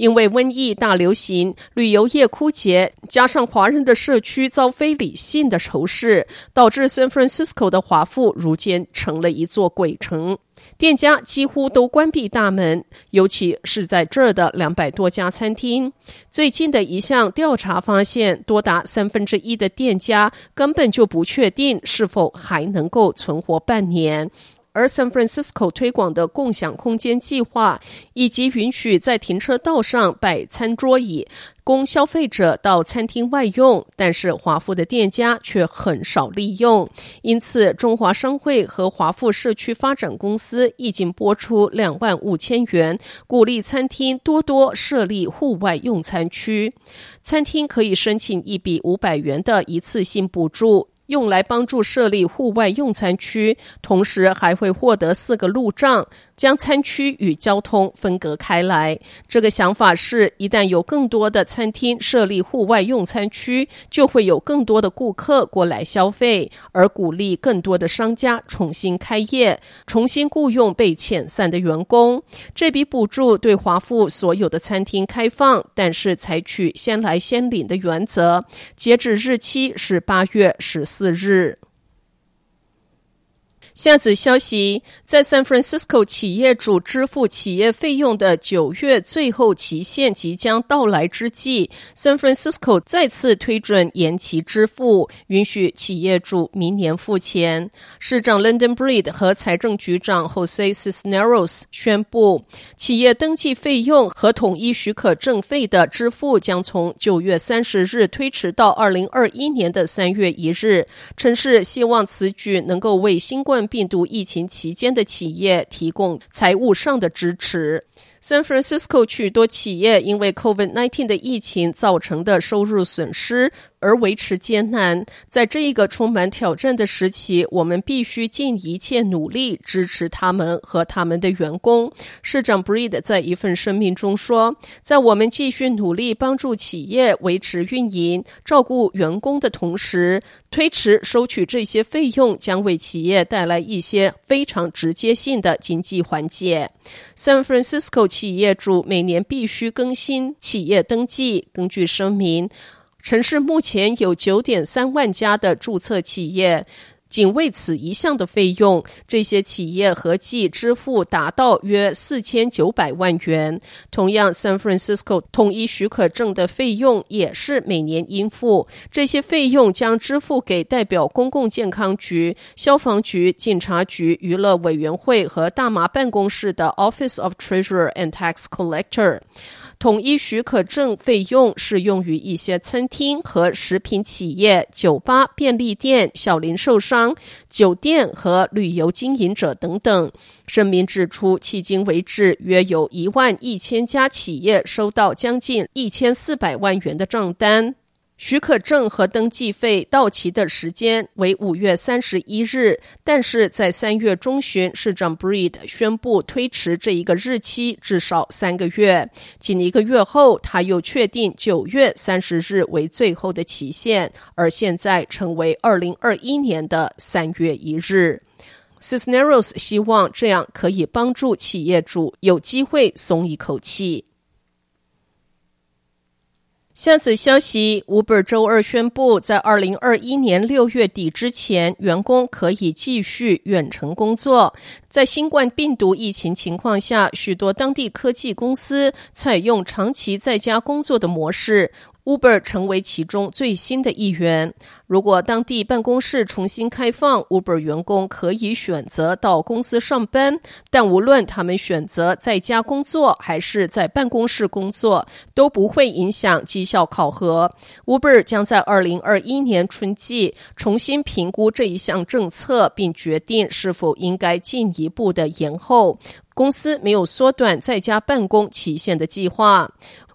因为瘟疫大流行、旅游业枯竭，加上华人的社区遭非理性的仇视，导致 San Francisco 的华富如今成了一座鬼城。店家几乎都关闭大门，尤其是在这儿的两百多家餐厅。最近的一项调查发现，多达三分之一的店家根本就不确定是否还能够存活半年。而 San Francisco 推广的共享空间计划，以及允许在停车道上摆餐桌椅，供消费者到餐厅外用，但是华富的店家却很少利用。因此，中华商会和华富社区发展公司已经拨出两万五千元，鼓励餐厅多多设立户外用餐区。餐厅可以申请一笔五百元的一次性补助。用来帮助设立户外用餐区，同时还会获得四个路障，将餐区与交通分隔开来。这个想法是，一旦有更多的餐厅设立户外用餐区，就会有更多的顾客过来消费，而鼓励更多的商家重新开业，重新雇佣被遣散的员工。这笔补助对华富所有的餐厅开放，但是采取先来先领的原则，截止日期是八月十四。日。下子消息，在 San Francisco 企业主支付企业费用的九月最后期限即将到来之际，San Francisco 再次推准延期支付，允许企业主明年付钱。市长 London Breed 和财政局长 Jose Cisneros 宣布，企业登记费用和统一许可证费的支付将从九月三十日推迟到二零二一年的三月一日。城市希望此举能够为新冠病毒疫情期间的企业提供财务上的支持。San Francisco 许多企业因为 COVID-19 的疫情造成的收入损失而维持艰难。在这一个充满挑战的时期，我们必须尽一切努力支持他们和他们的员工。市长 Breed 在一份声明中说：“在我们继续努力帮助企业维持运营、照顾员工的同时，推迟收取这些费用将为企业带来一些非常直接性的经济缓解。” San Francisco 企业主每年必须更新企业登记。根据声明，城市目前有九点三万家的注册企业。仅为此一项的费用，这些企业合计支付达到约四千九百万元。同样，San Francisco 统一许可证的费用也是每年应付。这些费用将支付给代表公共健康局、消防局、警察局、娱乐委员会和大麻办公室的 Office of Treasurer and Tax Collector。统一许可证费用适用于一些餐厅和食品企业、酒吧、便利店、小零售商、酒店和旅游经营者等等。声明指出，迄今为止，约有一万一千家企业收到将近一千四百万元的账单。许可证和登记费到期的时间为五月三十一日，但是在三月中旬，市长 Breed 宣布推迟这一个日期至少三个月。仅一个月后，他又确定九月三十日为最后的期限，而现在成为二零二一年的三月一日。Cisneros 希望这样可以帮助企业主有机会松一口气。下次消息，Uber 周二宣布，在二零二一年六月底之前，员工可以继续远程工作。在新冠病毒疫情情况下，许多当地科技公司采用长期在家工作的模式。Uber 成为其中最新的一员。如果当地办公室重新开放，Uber 员工可以选择到公司上班，但无论他们选择在家工作还是在办公室工作，都不会影响绩效考核。Uber 将在二零二一年春季重新评估这一项政策，并决定是否应该进一步的延后。公司没有缩短在家办公期限的计划。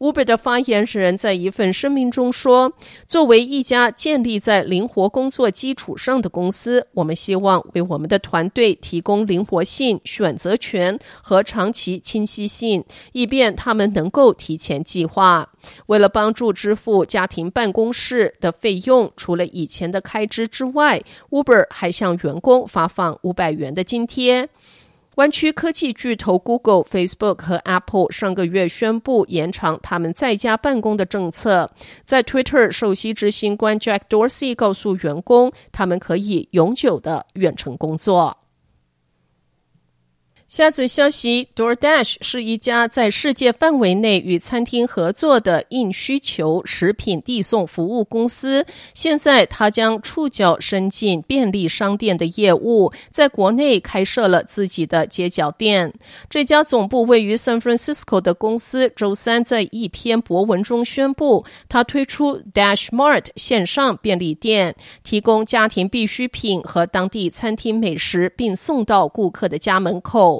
Uber 的发言人在一份声明中说：“作为一家建立在灵活工作基础上的公司，我们希望为我们的团队提供灵活性、选择权和长期清晰性，以便他们能够提前计划。为了帮助支付家庭办公室的费用，除了以前的开支之外，Uber 还向员工发放五百元的津贴。”湾区科技巨头 Google、Facebook 和 Apple 上个月宣布延长他们在家办公的政策。在 Twitter 首席执行官 Jack Dorsey 告诉员工，他们可以永久的远程工作。下则消息：DoorDash 是一家在世界范围内与餐厅合作的硬需求食品递送服务公司。现在，它将触角伸进便利商店的业务，在国内开设了自己的街角店。这家总部位于 San Francisco 的公司，周三在一篇博文中宣布，它推出 Dash Mart 线上便利店，提供家庭必需品和当地餐厅美食，并送到顾客的家门口。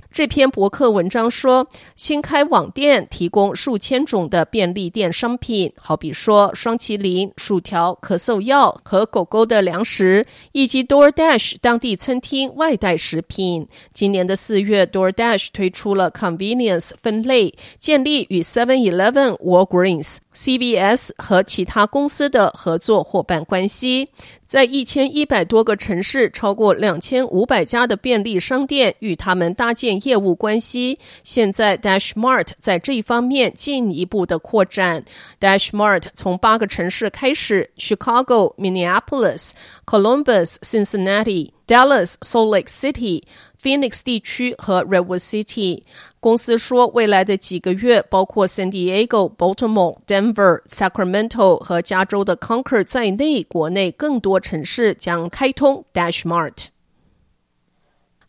这篇博客文章说，新开网店提供数千种的便利店商品，好比说双麒麟、薯条、咳嗽药和狗狗的粮食，以及 DoorDash 当地餐厅外带食品。今年的四月，DoorDash 推出了 Convenience 分类，建立与 Seven Eleven、Walgreens。CVS 和其他公司的合作伙伴关系，在一千一百多个城市，超过两千五百家的便利商店与他们搭建业务关系。现在 Dash Mart 在这一方面进一步的扩展。Dash Mart 从八个城市开始：Chicago、Minneapolis、Columbus、Cincinnati、Dallas、Salt Lake City。Phoenix 地区和 Redwood City 公司说，未来的几个月，包括 San Diego、Baltimore、Denver、Sacramento 和加州的 Concord 在内，国内更多城市将开通 Dash Mart。